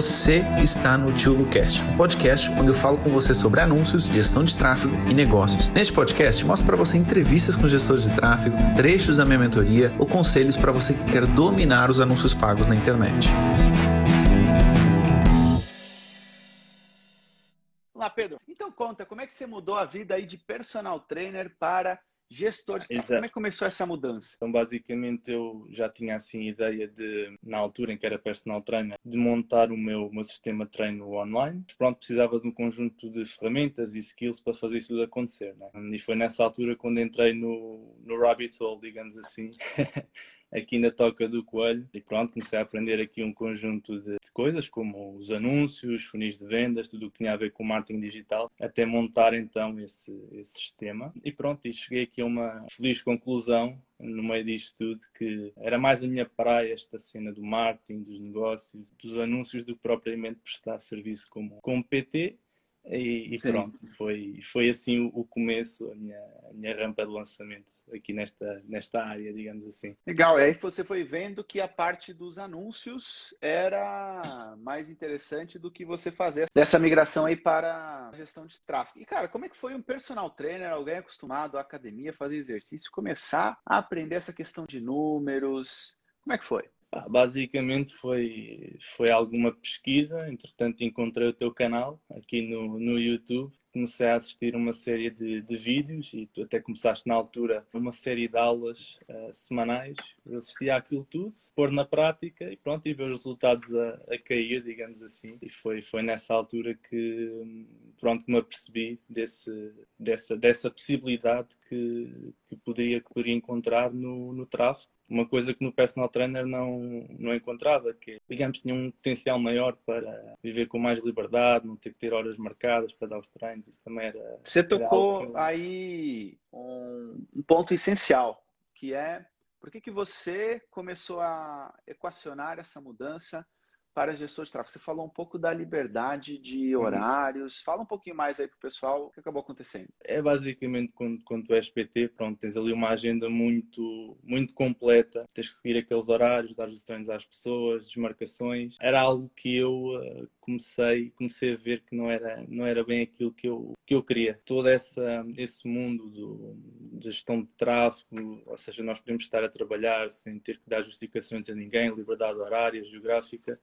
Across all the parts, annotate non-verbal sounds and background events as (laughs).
Você está no Tio Lucast, um podcast onde eu falo com você sobre anúncios, gestão de tráfego e negócios. Neste podcast, mostro para você entrevistas com gestores de tráfego, trechos da minha mentoria ou conselhos para você que quer dominar os anúncios pagos na internet. Olá, Pedro. Então conta, como é que você mudou a vida aí de personal trainer para gestor de Exato. Como é que começou essa mudança? Então, basicamente, eu já tinha assim ideia de, na altura em que era personal trainer, de montar o meu, meu sistema de treino online. Pronto, precisava de um conjunto de ferramentas e skills para fazer isso tudo acontecer. Né? E foi nessa altura quando entrei no, no rabbit hole, digamos assim. (laughs) aqui na Toca do Coelho. E pronto, comecei a aprender aqui um conjunto de, coisas como os anúncios, funis de vendas, tudo o que tinha a ver com marketing digital, até montar então esse, esse sistema. E pronto, e cheguei aqui a uma feliz conclusão no meio disto tudo que era mais a minha praia esta cena do marketing, dos negócios, dos anúncios do que propriamente prestar serviço como, como PT e, e pronto, foi, foi assim o, o, começo, a minha, a minha rampa de lançamento aqui nesta, nesta área, digamos assim. Legal, e aí você foi vendo que a parte dos anúncios era mais interessante do que você fazer dessa migração aí para a gestão de tráfego. E cara, como é que foi um personal trainer, alguém acostumado à academia, fazer exercício, começar a aprender essa questão de números? Como é que foi? Basicamente foi, foi alguma pesquisa, entretanto encontrei o teu canal aqui no, no YouTube, comecei a assistir uma série de, de vídeos e tu até começaste na altura uma série de aulas uh, semanais, eu assistia àquilo tudo, pôr na prática e pronto, e ver os resultados a, a cair, digamos assim, e foi, foi nessa altura que pronto, me apercebi desse, dessa, dessa possibilidade que, que, poderia, que poderia encontrar no, no tráfego uma coisa que no personal trainer não, não encontrava, que digamos tinha um potencial maior para viver com mais liberdade, não ter que ter horas marcadas para dar os treinos, isso também era. Você tocou era aí um, um, ponto essencial, que é por que, que você começou a equacionar essa mudança para gestor de tráfego. Você falou um pouco da liberdade de uhum. horários. Fala um pouquinho mais aí para o pessoal o que acabou acontecendo. É basicamente quando, quando tu és PT, pronto, tens ali uma agenda muito, muito completa. Tens que seguir aqueles horários, dar os treinos às pessoas, desmarcações. Era algo que eu uh, comecei, comecei a ver que não era, não era bem aquilo que eu, que eu queria. Todo essa, esse mundo do, de gestão de tráfego, ou seja, nós podemos estar a trabalhar sem ter que dar justificações a ninguém, liberdade horária, geográfica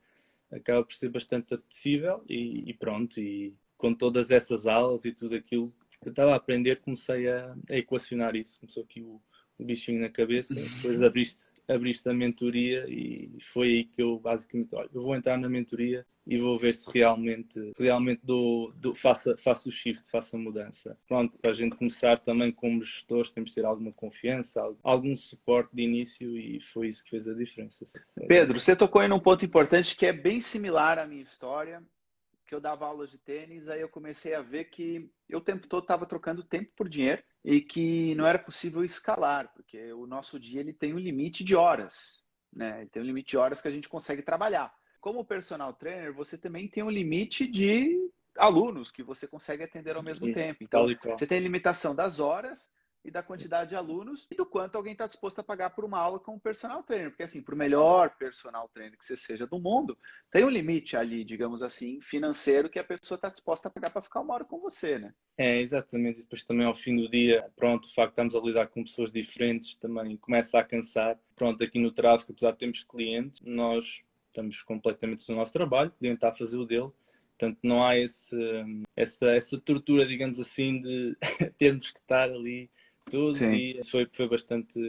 acaba por ser bastante apetecível e, e pronto, e com todas essas aulas e tudo aquilo que eu estava a aprender, comecei a, a equacionar isso. Começou aqui o, o bichinho na cabeça, depois (laughs) abriste, abriste a mentoria e foi aí que eu basicamente, olha, eu vou entrar na mentoria e vou ver se realmente, realmente dou, dou, faço, o shift, faço a mudança. Pronto, para a gente começar também como gestores temos de ter alguma confiança, algum suporte de início e foi isso que fez a diferença. Pedro, você tocou em um ponto importante que é bem similar à minha história, que eu dava aulas de tênis, aí eu comecei a ver que eu o tempo todo estava trocando tempo por dinheiro e que não era possível escalar, porque o nosso dia ele tem um limite de horas, né? Ele tem um limite de horas que a gente consegue trabalhar. Como personal trainer, você também tem um limite de alunos que você consegue atender ao mesmo Isso, tempo. Então, você tem limitação das horas e da quantidade de alunos e do quanto alguém está disposto a pagar por uma aula com um personal trainer. Porque, assim, para o melhor personal trainer que você seja do mundo, tem um limite ali, digamos assim, financeiro que a pessoa está disposta a pagar para ficar uma hora com você, né? É, exatamente. E depois também ao fim do dia, pronto, o facto de estamos a lidar com pessoas diferentes também começa a cansar. Pronto, aqui no tráfego, apesar de termos clientes, nós estamos completamente no nosso trabalho, podemos estar a fazer o dele. Portanto, não há esse, essa, essa tortura, digamos assim, de (laughs) termos que estar ali tudo Sim. e foi, foi bastante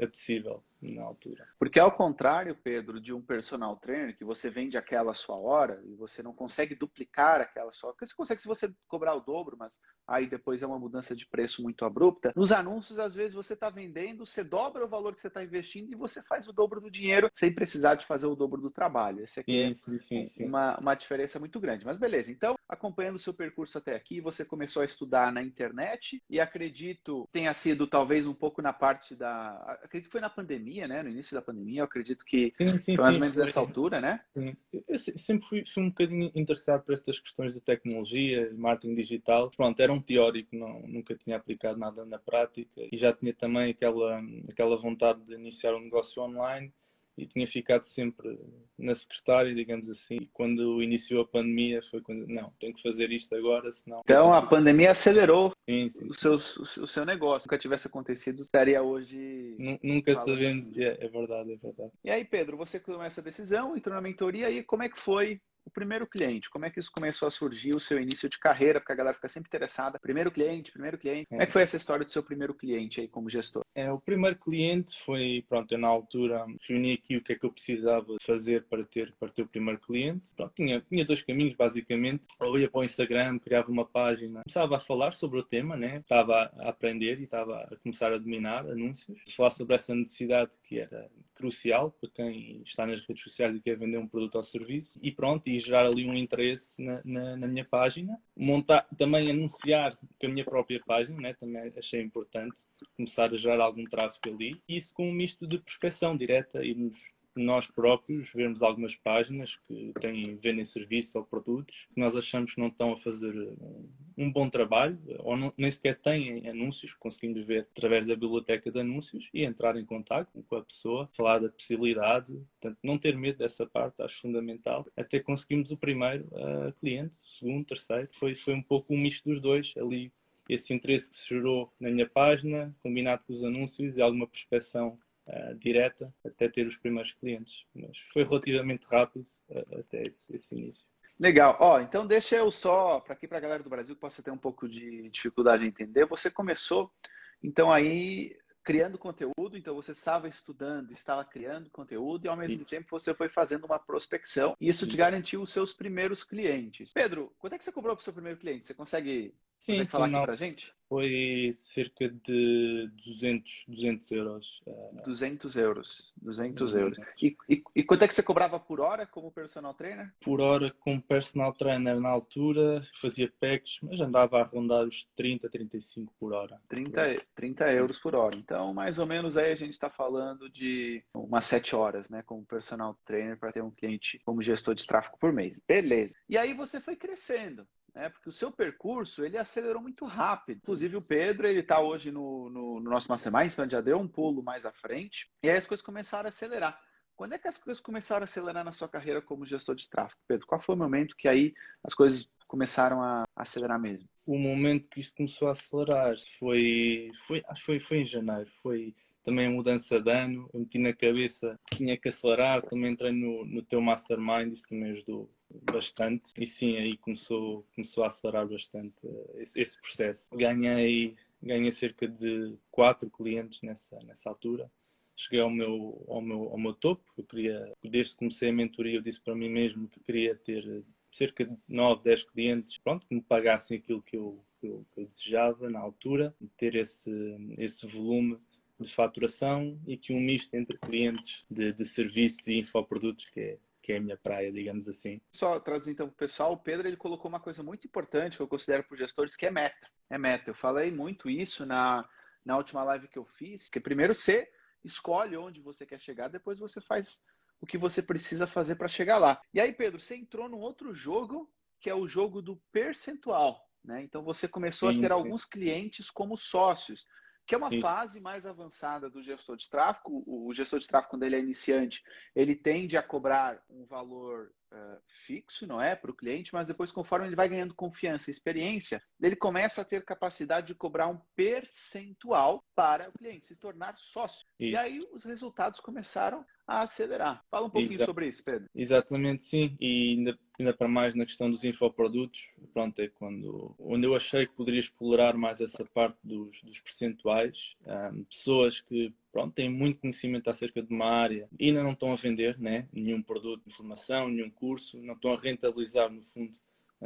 apetecível na altura. Porque ao contrário, Pedro, de um personal trainer que você vende aquela sua hora e você não consegue duplicar aquela sua hora, você consegue se você cobrar o dobro, mas aí depois é uma mudança de preço muito abrupta. Nos anúncios, às vezes você está vendendo, você dobra o valor que você está investindo e você faz o dobro do dinheiro sem precisar de fazer o dobro do trabalho. Esse aqui é sim, sim, sim. Uma, uma diferença muito grande. Mas beleza, então, acompanhando o seu percurso até aqui, você começou a estudar na internet e acredito tenha sido talvez um pouco na parte da. Acredito que foi na pandemia pandemia, né? No início da pandemia, eu acredito que sim, sim, mais ou menos nessa altura, né? Sim. Eu sempre fui, fui, um bocadinho interessado por estas questões de tecnologia, marketing digital. Pronto, era um teórico, não, nunca tinha aplicado nada na prática e já tinha também aquela, aquela vontade de iniciar um negócio online e tinha ficado sempre na secretária, digamos assim. E quando iniciou a pandemia foi quando, não, tenho que fazer isto agora, senão... Então a pandemia acelerou sim, sim, o, seus, o seu negócio. Nunca tivesse acontecido, estaria hoje... Nunca sabemos, é, é verdade, é verdade. E aí, Pedro, você tomou essa decisão, entrou na mentoria e como é que foi o primeiro cliente, como é que isso começou a surgir, o seu início de carreira, porque a galera fica sempre interessada. Primeiro cliente, primeiro cliente. Como é que foi essa história do seu primeiro cliente aí como gestor? É, o primeiro cliente foi, pronto, eu na altura reuni aqui o que é que eu precisava fazer para ter, para ter o primeiro cliente. Pronto, tinha, tinha dois caminhos, basicamente. Ou ia para o Instagram, criava uma página, começava a falar sobre o tema, né? Estava a aprender e estava a começar a dominar anúncios. Falar sobre essa necessidade que era crucial para quem está nas redes sociais e quer vender um produto ou serviço. E pronto, e gerar ali um interesse na, na, na, minha página. Montar, também anunciar com a minha própria página, né? também achei importante começar a gerar algum tráfego ali. Isso com um misto de prospecção direta, irmos nós próprios vermos algumas páginas que têm, vendem serviços ou produtos que nós achamos que não estão a fazer um bom trabalho ou não, nem sequer têm anúncios, conseguimos ver através da biblioteca de anúncios e entrar em contato com a pessoa, falar da possibilidade, portanto, não ter medo dessa parte, acho fundamental. Até conseguimos o primeiro uh, cliente, o segundo, terceiro, foi, foi um pouco um misto dos dois ali. Esse interesse que se gerou na minha página, combinado com os anúncios e alguma prospecção uh, direta até ter os primeiros clientes. Mas foi relativamente rápido uh, até esse, esse, início. Legal. Ó, então deixa eu só, para aqui para a galera do Brasil que possa ter um pouco de dificuldade em entender, você começou então aí criando conteúdo, então você estava estudando, estava criando conteúdo e ao mesmo isso. tempo você foi fazendo uma prospecção e isso, isso. te garantiu os seus primeiros clientes. Pedro, quanto é que você cobrou para o seu primeiro cliente? Você consegue Sim, sim, falar aqui gente? Foi cerca de 200, 200 euros. 200 euros. 200 euros. E, e, e, quanto é que você cobrava por hora como personal trainer? Por hora como personal trainer na altura, fazia packs, mas andava a rondar os 30, 35 por hora. 30, 30 euros por hora. Então, mais ou menos aí a gente está falando de umas 7 horas, né, como personal trainer para ter um cliente como gestor de tráfego por mês. Beleza. E aí você foi crescendo né? Porque o seu percurso ele acelerou muito rápido. Inclusive o Pedro ele está hoje no, no, no, nosso mastermind, então já deu um pulo mais à frente. E aí as coisas começaram a acelerar. Quando é que as coisas começaram a acelerar na sua carreira como gestor de tráfego, Pedro? Qual foi o momento que aí as coisas começaram a acelerar mesmo? O momento que isto começou a acelerar foi, foi acho que foi, foi em janeiro. Foi também a mudança de ano. Eu meti na cabeça que tinha que acelerar. Também entrei no, no teu mastermind, isso também ajudou bastante e sim, aí começou, começou a acelerar bastante eh, esse, esse processo. Ganhei, ganhei cerca de quatro clientes nessa, nessa altura. Cheguei ao meu, ao, meu, ao meu topo. Eu queria, desde que comecei a mentoria, eu disse para mim mesmo que queria ter cerca de 9, 10 clientes pronto, que me pagassem aquilo que eu, que eu, que eu desejava na altura, ter esse, esse volume de faturação e que um misto entre clientes de, de serviços e infoprodutos, que é que é a minha praia, digamos assim. Só traduzir então para o pessoal, o Pedro ele colocou uma coisa muito importante que eu considero para os gestores, que é meta. É meta. Eu falei muito isso na, na última live que eu fiz, que primeiro você escolhe onde você quer chegar, depois você faz o que você precisa fazer para chegar lá. E aí, Pedro, você entrou num outro jogo, que é o jogo do percentual. Né? Então você começou sim, a ter sim. alguns clientes como sócios que é uma Isso. fase mais avançada do gestor de tráfego. O gestor de tráfego, quando ele é iniciante, ele tende a cobrar um valor uh, fixo, não é, para o cliente, mas depois, conforme ele vai ganhando confiança e experiência, ele começa a ter capacidade de cobrar um percentual para o cliente, se tornar sócio. Isso. E aí os resultados começaram a acelerar. Fala um pouquinho Exato. sobre isso, Pedro. Exatamente, sim. E ainda, ainda para mais na questão dos infoprodutos, pronto, é quando onde eu achei que poderia explorar mais essa parte dos, dos percentuais. Um, pessoas que pronto, têm muito conhecimento acerca de uma área e ainda não estão a vender né, nenhum produto de formação, nenhum curso, não estão a rentabilizar, no fundo,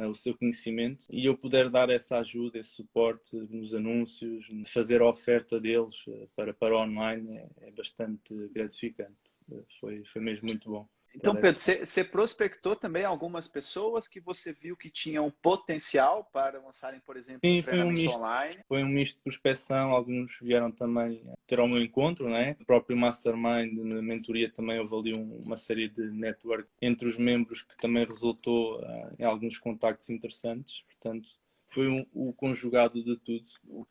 o seu conhecimento e eu puder dar essa ajuda, esse suporte nos anúncios, fazer a oferta deles eh, para, para online é, é bastante gratificante. Eh, foi, foi mesmo muito bom. Então, Pedro, você prospectou também algumas pessoas que você viu que tinham potencial para lançarem, por exemplo, Sim, foi um misto, online? Foi um misto de prospecção, alguns vieram também ter ao meu encontro, né? O próprio Mastermind, na mentoria, também houve ali uma série de network entre os membros que também resultou uh, em alguns contactos interessantes, portanto, foi um, o conjugado de tudo,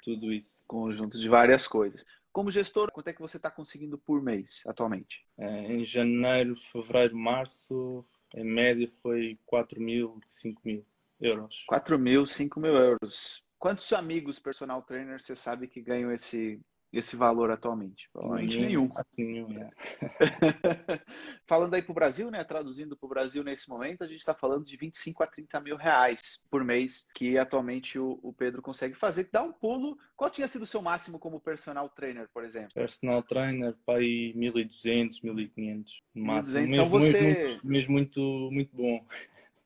tudo isso. Conjunto de várias coisas. Como gestor, quanto é que você está conseguindo por mês atualmente? É, em janeiro, fevereiro, março, em média foi 4 mil, 5 mil euros. 4 mil, 5 mil euros. Quantos amigos personal trainer você sabe que ganham esse, esse valor atualmente? Provavelmente nenhum. nenhum é. (laughs) falando aí para o Brasil, né? Traduzindo para o Brasil nesse momento, a gente está falando de 25 a 30 mil reais por mês que atualmente o, o Pedro consegue fazer. Dá um pulo. Qual tinha sido o seu máximo como personal trainer, por exemplo? Personal trainer, para aí 1.200, 1.500 no máximo. Mesmo, então você... muito, mesmo muito, muito bom.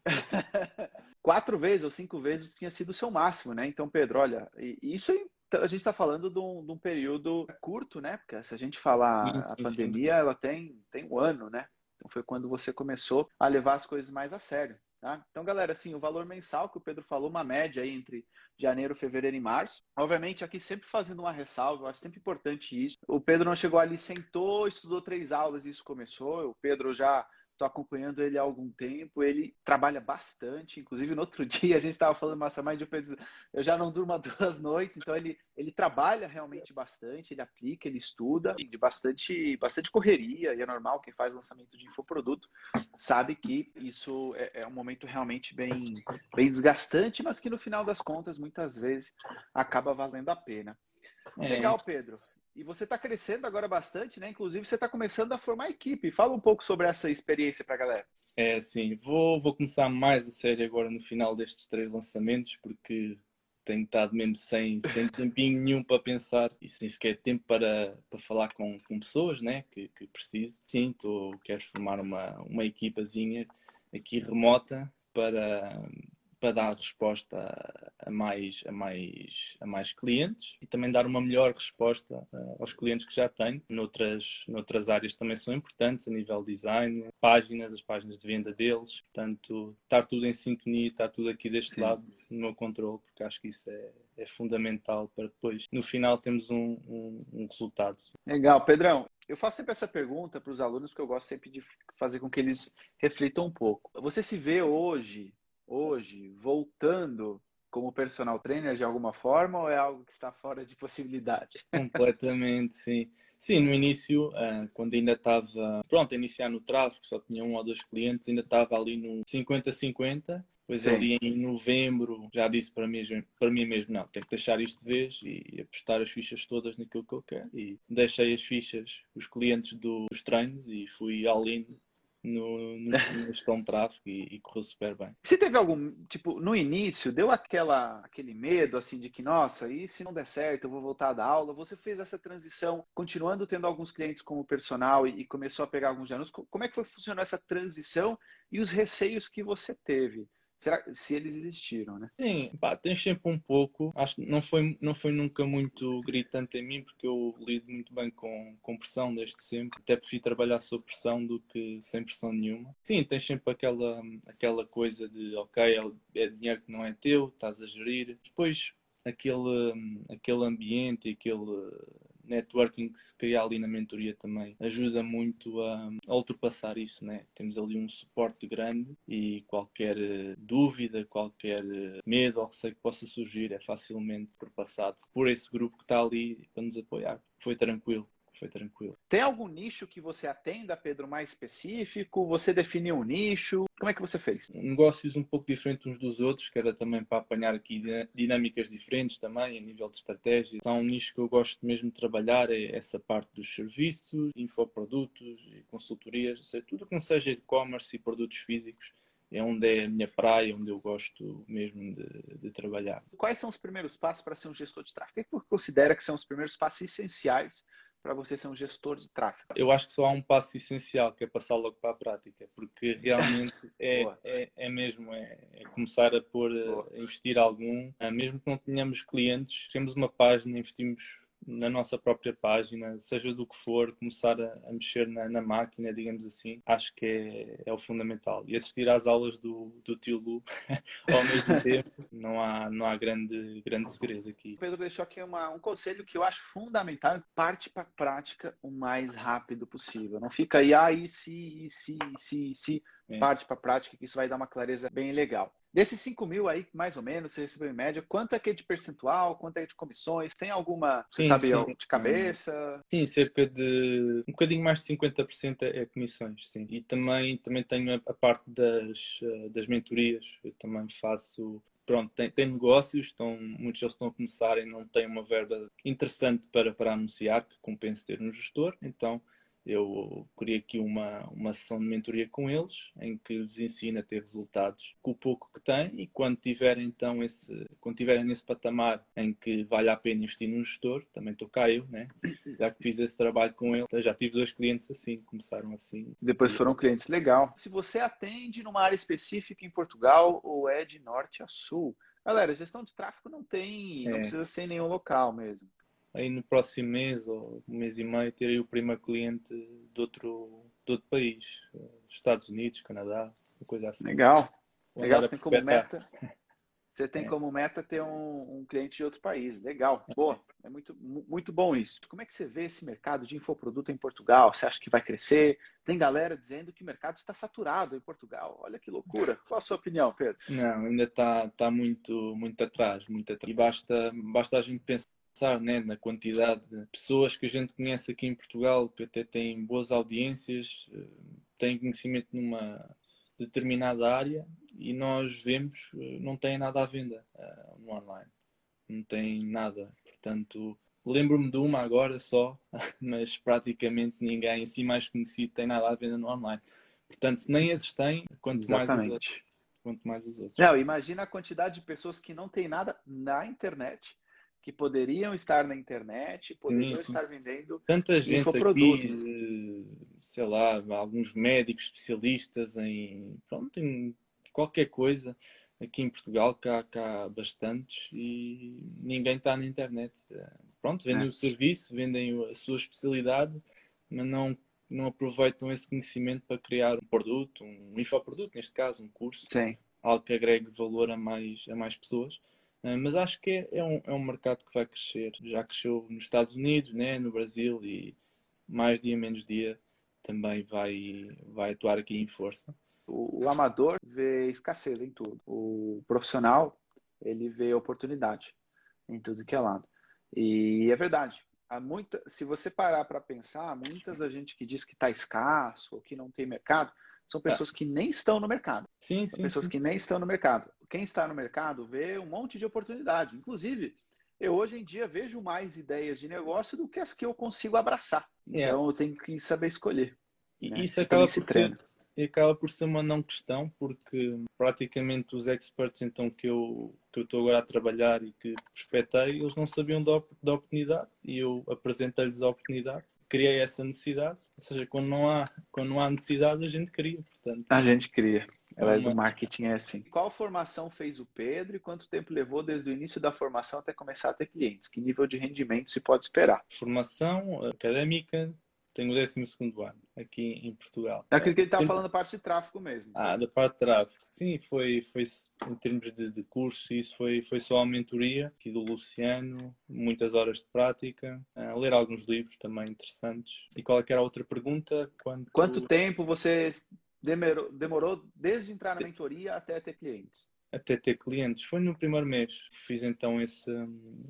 (laughs) Quatro vezes ou cinco vezes tinha sido o seu máximo, né? Então, Pedro, olha, isso a gente está falando de um, de um, período curto, né? Porque se a gente falar sim, a pandemia, sim. ela tem, tem um ano, né? Então foi quando você começou a levar as coisas mais a sério. Tá? Então, galera, assim, o valor mensal que o Pedro falou, uma média aí entre janeiro, fevereiro e março. Obviamente, aqui sempre fazendo uma ressalva, eu acho sempre importante isso. O Pedro não chegou ali, sentou, estudou três aulas e isso começou. O Pedro já Estou acompanhando ele há algum tempo. Ele trabalha bastante. Inclusive, no outro (laughs) dia, a gente estava falando Mastermind, eu, eu já não durmo (laughs) duas noites. Então, ele, ele trabalha realmente bastante, ele aplica, ele estuda, de bastante, bastante correria. E é normal, quem faz lançamento de infoproduto sabe que isso é, é um momento realmente bem, bem desgastante, mas que no final das contas, muitas vezes, acaba valendo a pena. É. Legal, Pedro. E você está crescendo agora bastante, né? Inclusive, você está começando a formar equipe. Fala um pouco sobre essa experiência para a galera. É, sim. Vou, vou começar mais a série agora no final destes três lançamentos, porque tenho estado mesmo sem, sem (laughs) tempinho nenhum para pensar e sem sequer tempo para, para falar com, com pessoas né, que, que preciso. Sim, tô, quero formar uma, uma equipazinha aqui remota para para dar resposta a, mais, a, mais, a mais clientes e também dar uma melhor resposta uh, aos clientes que já tenho. Noutras, noutras áreas também são importantes, a nível design, páginas, as páginas de venda deles. Portanto, estar tudo em sintonia, estar tudo aqui deste Sim. lado no meu controle, porque acho que isso é, é fundamental para depois, no final, termos um, um, um resultado. Legal, Pedrão. Eu faço sempre essa pergunta para os alunos, porque eu gosto sempre de fazer com que eles reflitam um pouco. Você se vê hoje hoje voltando como personal trainer de alguma forma ou é algo que está fora de possibilidade? (laughs) Completamente, sim. Sim, no início, eh, quando ainda estava pronto a iniciar no tráfego, só tinha um ou dois clientes, ainda estava ali no 50-50. Depois Sim. ali em novembro já disse para mim, para mim mesmo, não, tenho que deixar isto de vez e apostar as fichas todas naquilo que eu quero. E deixei as fichas, os clientes dos treinos e fui all-in no, no, no gestão de tráfego e, e, correu super bem. Você teve algum, tipo, no início, deu aquela, aquele medo, assim, de que, nossa, e se não der certo, eu vou voltar da aula? Você fez essa transição, continuando tendo alguns clientes como personal e, e começou a pegar alguns anos. Como é que foi funcionar essa transição e os receios que você teve? Será se eles existiram, né? Sim, pá, tem sempre um pouco. Acho que não foi, não foi nunca muito gritante em mim, porque eu lido muito bem com, com pressão desde sempre. Até prefiro trabalhar sob pressão do que sem pressão nenhuma. Sim, tens sempre aquela, aquela coisa de, ok, é, é dinheiro que não é teu, estás a gerir. Depois, aquele, aquele ambiente, aquele networking que se cria ali na mentoria também ajuda muito a, a ultrapassar isso, né? Temos ali um suporte grande e qualquer eh, dúvida, qualquer eh, medo ou receio que possa surgir é facilmente ultrapassado por esse grupo que está ali para nos apoiar. Foi tranquilo foi tranquilo. Tem algum nicho que você atenda, Pedro, mais específico? Você definiu um nicho? Como é que você fez? Negócios um pouco diferentes uns dos outros, que era também para apanhar aqui dinâmicas diferentes também, a nível de estratégia. Então, um nicho que eu gosto mesmo de trabalhar é essa parte dos serviços, infoprodutos e consultorias, ou seja, tudo que não seja e-commerce e produtos físicos é onde é a minha praia, onde eu gosto mesmo de, de, trabalhar. Quais são os primeiros passos para ser um gestor de tráfego? O que você considera que são os primeiros passos essenciais para você ser um gestor de tráfego? Eu acho que só há um passo essencial, que é passar logo para a prática, porque (laughs) realmente é, é, é, mesmo, é, é, começar a pôr, a investir algum, ah, mesmo que não tenhamos clientes, temos uma página, investimos na nossa própria página, seja do que for, começar a, a mexer na, na, máquina, digamos assim, acho que é, é, o fundamental. E assistir às aulas do, do tio Lu (laughs) ao mesmo (laughs) tempo, não há, não há grande, grande segredo aqui. O Pedro deixou aqui uma, um conselho que eu acho fundamental, parte para a prática o mais rápido possível. Não fica aí, ah, e se, e se, e se, e se. Parte para a prática, que isso vai dar uma clareza bem legal. Desses 5 mil aí, mais ou menos, você recebeu em média, quanto é que é de percentual, quanto é de comissões? Tem alguma, você sim, sabe, sim. de cabeça? Sim, cerca de um bocadinho mais de 50% é, é comissões, sim. E também, também tenho a, a parte das, eh, das mentorias, eu também faço pronto, tem, tem negócios, estão, muitos deles estão a começar e não têm uma verba interessante para, para anunciar, que compense ter um gestor, então eu criei aqui uma, uma sessão de mentoria com eles, em que lhes ensino a ter resultados com o pouco que têm e quando tiverem então esse, quando tiverem nesse patamar em que vale a pena investir num gestor, também estou cá eu, né? já que fiz esse trabalho com ele, já tive dois clientes assim, começaram assim. Depois foram clientes, legal. Se você atende numa área específica em Portugal ou é de norte a sul, Galera, gestão de tráfego não tem, é. não precisa ser em nenhum local mesmo aí no próximo mês ou um mês e meio terei o primeiro cliente de outro, de outro país, Estados Unidos, Canadá, uma coisa assim. Legal. Legal, você tem como meta. (laughs) Você tem é. como meta ter um, um, cliente de outro país. Legal, boa. É muito, muito bom isso. Como é que você vê esse mercado de infoproduto em Portugal? Você acha que vai crescer? Tem galera dizendo que o mercado está saturado em Portugal. Olha que loucura. Qual a sua opinião, Pedro? Não, ainda está, está muito, muito atrás, muito atrás. E basta, basta a gente pensar pensar né, na quantidade de pessoas que a gente conhece aqui em Portugal, que até têm boas audiências, eh, têm conhecimento numa determinada área e nós vemos não tem nada à venda uh, no online. Não tem nada. Portanto, lembro-me de uma agora só, (laughs) mas praticamente ninguém assim mais conhecido tem nada à venda no online. Portanto, se nem esses têm, quanto Exatamente. mais os outros. Quanto mais os outros. Não, imagina a quantidade de pessoas que não tem nada na internet que poderiam estar na internet, poderiam sim, sim. estar vendendo tanta gente aqui, sei lá, alguns médicos especialistas em, pronto, em qualquer coisa aqui em Portugal que há bastantes e ninguém está na internet. Pronto, vendem é. o serviço, vendem a sua especialidade, mas não não aproveitam esse conhecimento para criar um produto, um infoproduto, neste caso, um curso, Sim. algo que agregue valor a mais, a mais pessoas. Eh, mas acho que é, é, um, é um mercado que vai crescer. Já cresceu nos Estados Unidos, né, no Brasil e mais dia menos dia também vai, vai atuar aqui em força. O, o amador vê escassez em tudo. O profissional, ele vê oportunidade em tudo que é lado. E é verdade. Há muita, se você parar para pensar, muitas da gente que diz que está escasso ou que não tem mercado, são pessoas é. que nem estão no mercado. Sim, sim. São pessoas sim. que nem estão no mercado. Quem está no mercado vê um monte de oportunidade. Inclusive, eu hoje em dia vejo mais ideias de negócio do que as que eu consigo abraçar. É. Então eu tenho que saber escolher. E né? isso acaba por, ser, acaba por ser uma não questão, porque praticamente os experts então que eu que eu estou agora a trabalhar e que prospectei, eles não sabiam da, da oportunidade e eu apresentei-lhes a oportunidade criei essa necessidade, ou seja, quando não há, quando não há necessidade, a gente cria, portanto. A gente cria. Ela é do marketing é assim. Qual formação fez o Pedro e quanto tempo levou desde o início da formação até começar a ter clientes? Que nível de rendimento se pode esperar? Formação académica, tenho o 12 ano aqui em Portugal. Eu acredito que ele está falando da parte de tráfego mesmo. Ah, da parte de tráfego. Sim, foi, foi em termos de, de curso, isso foi, foi só a mentoria aqui do Luciano, muitas horas de prática, a ler alguns livros também interessantes. E qual é que era a outra pergunta? Quanto, Quanto tempo você demorou, demorou desde entrar na mentoria até ter clientes? Até ter clientes. Foi no primeiro mês. Fiz então esse,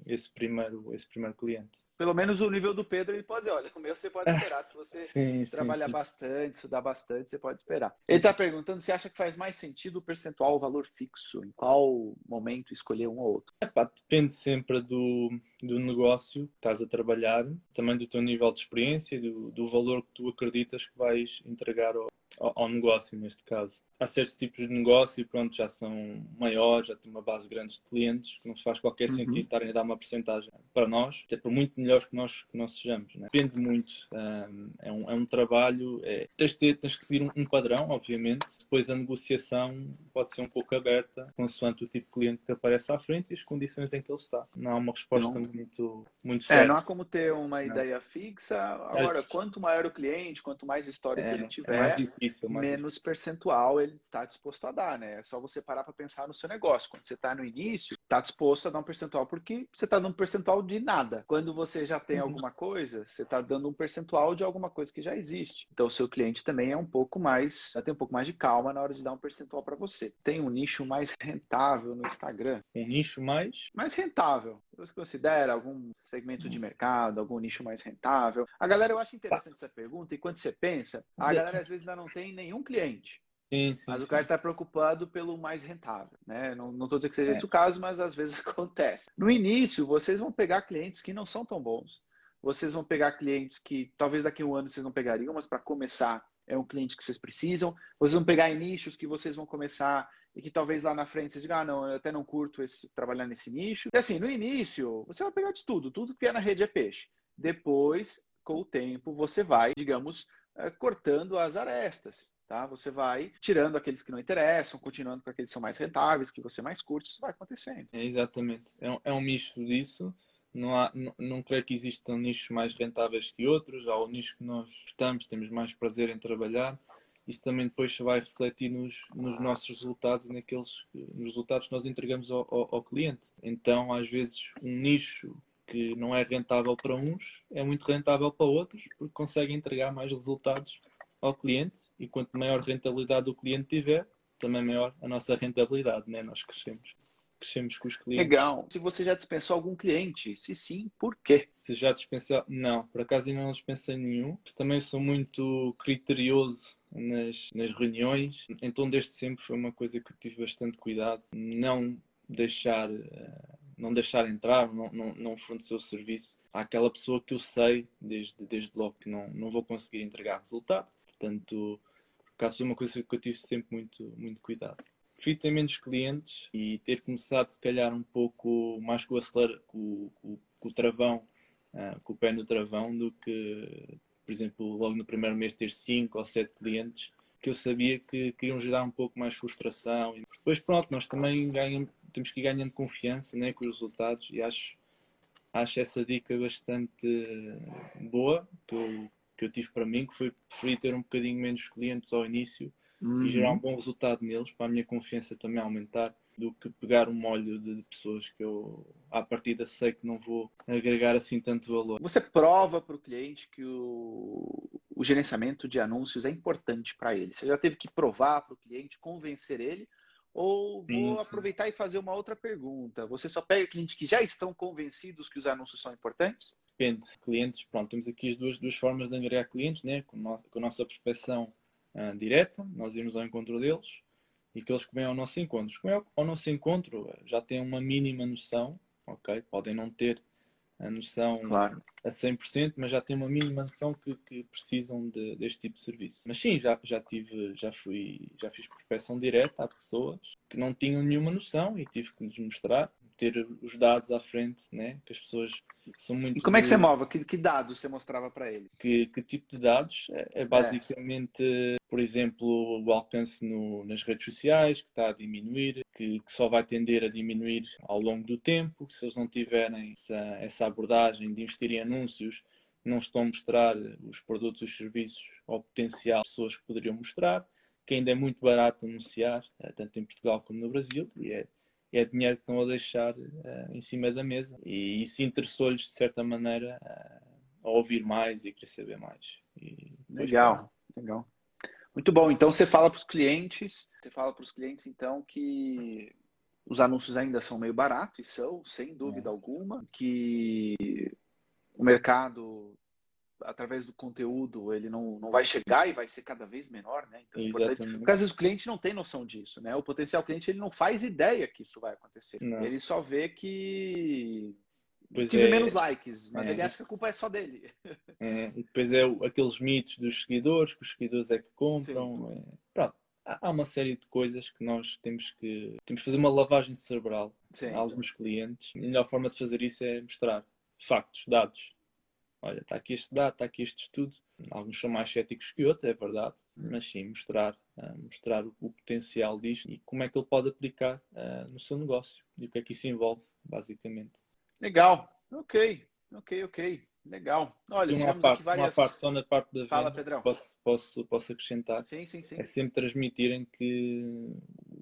esse, primeiro, esse primeiro cliente. Pelo menos o nível do Pedro, ele pode dizer, olha, o meu você pode (laughs) esperar. Se você sim, trabalhar sim, bastante, estudar bastante, você pode esperar. Ele está perguntando se acha que faz mais sentido o percentual, o valor fixo, em qual momento escolher um ou outro. Epá, depende sempre do, do negócio que estás a trabalhar, também do teu nível de experiência, do, do valor que tu acreditas que vais entregar ao, ao, negócio, neste caso. Há certos tipos de negócio, pronto, já são maiores, já têm uma base grande de clientes, que não faz qualquer uhum. sentido estarem a dar uma porcentagem para nós, até por muito melhores que nós, que nós sejamos. Né? Depende muito. Um, é, um, é um trabalho, é, tens, de, tens que seguir um, um, padrão, obviamente. Depois a negociação pode ser um pouco aberta, consoante o tipo de cliente que aparece à frente e as condições em que ele está. Não há uma resposta não. muito, muito certa. É, não há como ter uma não. ideia fixa. Agora, é. quanto maior o cliente, quanto mais história é, ele é tiver, difícil, mais menos percentual ele está disposto a dar, né? É só você parar para pensar no seu negócio. Quando você está no início, está disposto a dar um percentual porque você está dando um percentual de nada. Quando você já tem uhum. alguma coisa, você está dando um percentual de alguma coisa que já existe. Então o seu cliente também é um pouco mais, tem um pouco mais de calma na hora de dar um percentual para você. Tem um nicho mais rentável no Instagram. Um nicho mais mais rentável. Você considera algum segmento de mercado, algum nicho mais rentável? A galera, eu acho interessante essa pergunta, e quando você pensa, a galera às vezes ainda não tem nenhum cliente. Sim, sim, mas sim. o cara está preocupado pelo mais rentável, né? Não estou dizendo que seja é. esse o caso, mas às vezes (laughs) acontece. No início, vocês vão pegar clientes que não são tão bons. Vocês vão pegar clientes que talvez daqui a um ano vocês não pegariam, mas para começar é um cliente que vocês precisam. Vocês vão pegar em nichos que vocês vão começar e que talvez lá na frente vocês digam, ah, não, eu até não curto esse, trabalhar nesse nicho. E assim, no início, você vai pegar de tudo, tudo que é na rede é peixe. Depois, com o tempo, você vai, digamos, cortando as arestas. Tá? Você vai tirando aqueles que não interessam, continuando com aqueles que são mais rentáveis, que você mais curte, isso vai acontecendo. É, exatamente. É um, é um misto disso. Não, há, não, não creio que existam nichos mais rentáveis que outros. Há o nicho que nós gostamos, temos mais prazer em trabalhar isso também depois se vai refletir nos, nos nossos resultados e naqueles nos resultados que nós entregamos ao, ao, ao, cliente. Então, às vezes, um nicho que não é rentável para uns é muito rentável para outros porque consegue entregar mais resultados ao cliente e quanto maior rentabilidade o cliente tiver, também maior a nossa rentabilidade, né? Nós crescemos. Crescemos com os clientes. Legal. Se você já dispensou algum cliente, se sim, por quê? Se já dispensou, não, por acaso ainda não dispensei nenhum. Também sou muito criterioso nas, nas reuniões. Então, desde sempre foi uma coisa que eu tive bastante cuidado. Não deixar, eh, não deixar entrar, não, não, não fornecer o serviço àquela pessoa que eu sei desde, desde logo que não, não vou conseguir entregar resultado. Portanto, por acaso foi uma coisa que eu tive sempre muito, muito cuidado. Prefiro ter menos clientes e ter começado, se calhar, um pouco mais com o, acelera, com, com, com o travão, uh, com o pé no travão, do que por exemplo, logo no primeiro mês ter 5 ou 7 clientes que eu sabia que queriam gerar um pouco mais frustração. Depois, pronto, nós também ganhamos, temos que ir ganhando confiança né, com os resultados e acho, acho essa dica bastante boa que eu, que eu tive para mim, que foi preferir ter um bocadinho menos clientes ao início uhum. e gerar um bom resultado neles, para a minha confiança também aumentar do que pegar um molho de pessoas que eu, à partida, sei que não vou agregar assim tanto valor. Você prova para o cliente que o, o gerenciamento de anúncios é importante para ele. Você já teve que provar para o cliente, convencer ele, ou vou sim, aproveitar sim. e fazer uma outra pergunta. Você só pega clientes que já estão convencidos que os anúncios são importantes? Depende. Clientes, pronto, temos aqui as duas, duas formas de angariar clientes, né? com, no, com a nossa prospeção uh, direta, nós irmos ao encontro deles, e aqueles que vêm ao nosso encontro. Os que vêm ao nosso encontro já têm uma mínima noção, ok? Podem não ter a noção claro. a 100%, mas já têm uma mínima noção que, que precisam de, deste tipo de serviço. Mas sim, já, já tive, já fui, já fiz prospeção direta a pessoas que não tinham nenhuma noção e tive que lhes mostrar ter os dados à frente, né? Que as pessoas são muito. E como é que você move? Que, que dados você mostrava para ele? Que, que tipo de dados? É, é basicamente, é. por exemplo, o alcance no, nas redes sociais, que está a diminuir, que, que, só vai tender a diminuir ao longo do tempo, que se eles não tiverem essa, essa abordagem de investir em anúncios, não estão a mostrar os produtos e os serviços ao potencial pessoas que poderiam mostrar, que ainda é muito barato anunciar, eh, tanto em Portugal como no Brasil, e é é dinheiro que estão a deixar uh, em cima da mesa. E isso interessou-lhes, de certa maneira, uh, a ouvir mais e a querer saber mais. E legal, legal. Muito bom. Então você fala para os clientes, você fala para os clientes então que os anúncios ainda são meio baratos, e são, sem dúvida é. alguma, que o mercado através do conteúdo ele não, não vai chegar e vai ser cada vez menor, né? Então, é Exatamente. Porque às vezes o cliente não tem noção disso, né? O potencial cliente ele não faz ideia que isso vai acontecer. Não. Ele só vê que pois tive é, menos likes, mas é, ele acha que a culpa é só dele. (laughs) É, e depois é aqueles mitos dos seguidores, que os seguidores é que compram. É, pronto, há uma série de coisas que nós temos que temos que fazer uma lavagem cerebral Sim. a alguns clientes. A melhor forma de fazer isso é mostrar factos, dados olha, está aqui este dado, está aqui este estudo. Alguns são mais céticos que outros, é verdade, mas sim mostrar, uh, mostrar o, potencial disto e como é que ele pode aplicar uh, no seu negócio e o que é que isso envolve, basicamente. Legal, ok, ok, ok. Legal. Olha, uma parte, várias... uma parte só na parte da Fala, venda, Pedrão. Posso, posso, posso acrescentar? Sim, sim, sim. É sempre transmitirem que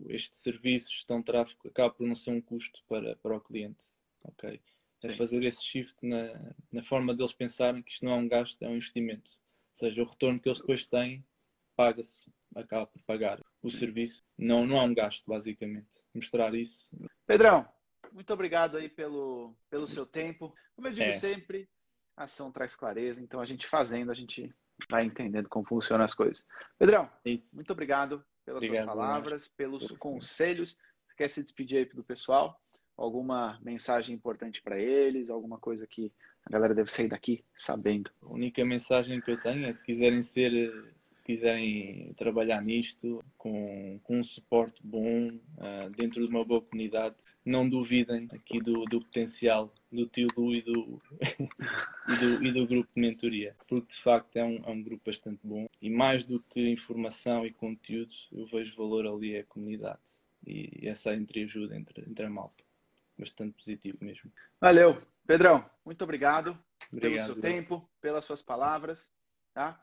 este serviço, gestão de tráfego, acaba por não ser um custo para, para o cliente. Ok? Sim. fazer esse shift na, na forma deles pensarem que isto não é um gasto, é um investimento. Ou seja, o retorno que eles depois têm paga-se, acaba por pagar o serviço. Não, não é um gasto, basicamente. Mostrar isso. Pedrão, muito obrigado aí pelo, pelo seu tempo. Como eu digo é. sempre, a ação traz clareza, então a gente fazendo, a gente vai entendendo como funcionam as coisas. Pedrão, Isso. muito obrigado pelas obrigado, suas palavras, pelos conselhos. Você quer se despedir aí do pessoal? Alguma mensagem importante para eles? Alguma coisa que a galera deve sair daqui sabendo? A única mensagem que eu tenho é se quiserem ser se quiserem trabalhar nisto com, com um suporte bom uh, dentro de uma boa comunidade, não duvidem aqui do, do potencial do tio Lu e do, (laughs) e do, e do grupo de mentoria, porque de facto é um, é um grupo bastante bom e mais do que informação e conteúdo, eu vejo valor ali a comunidade e essa entreajuda entre, entre a malta. Bastante positivo mesmo. Valeu, Pedrão, muito obrigado, obrigado pelo seu tempo, pelas suas palavras. Tá?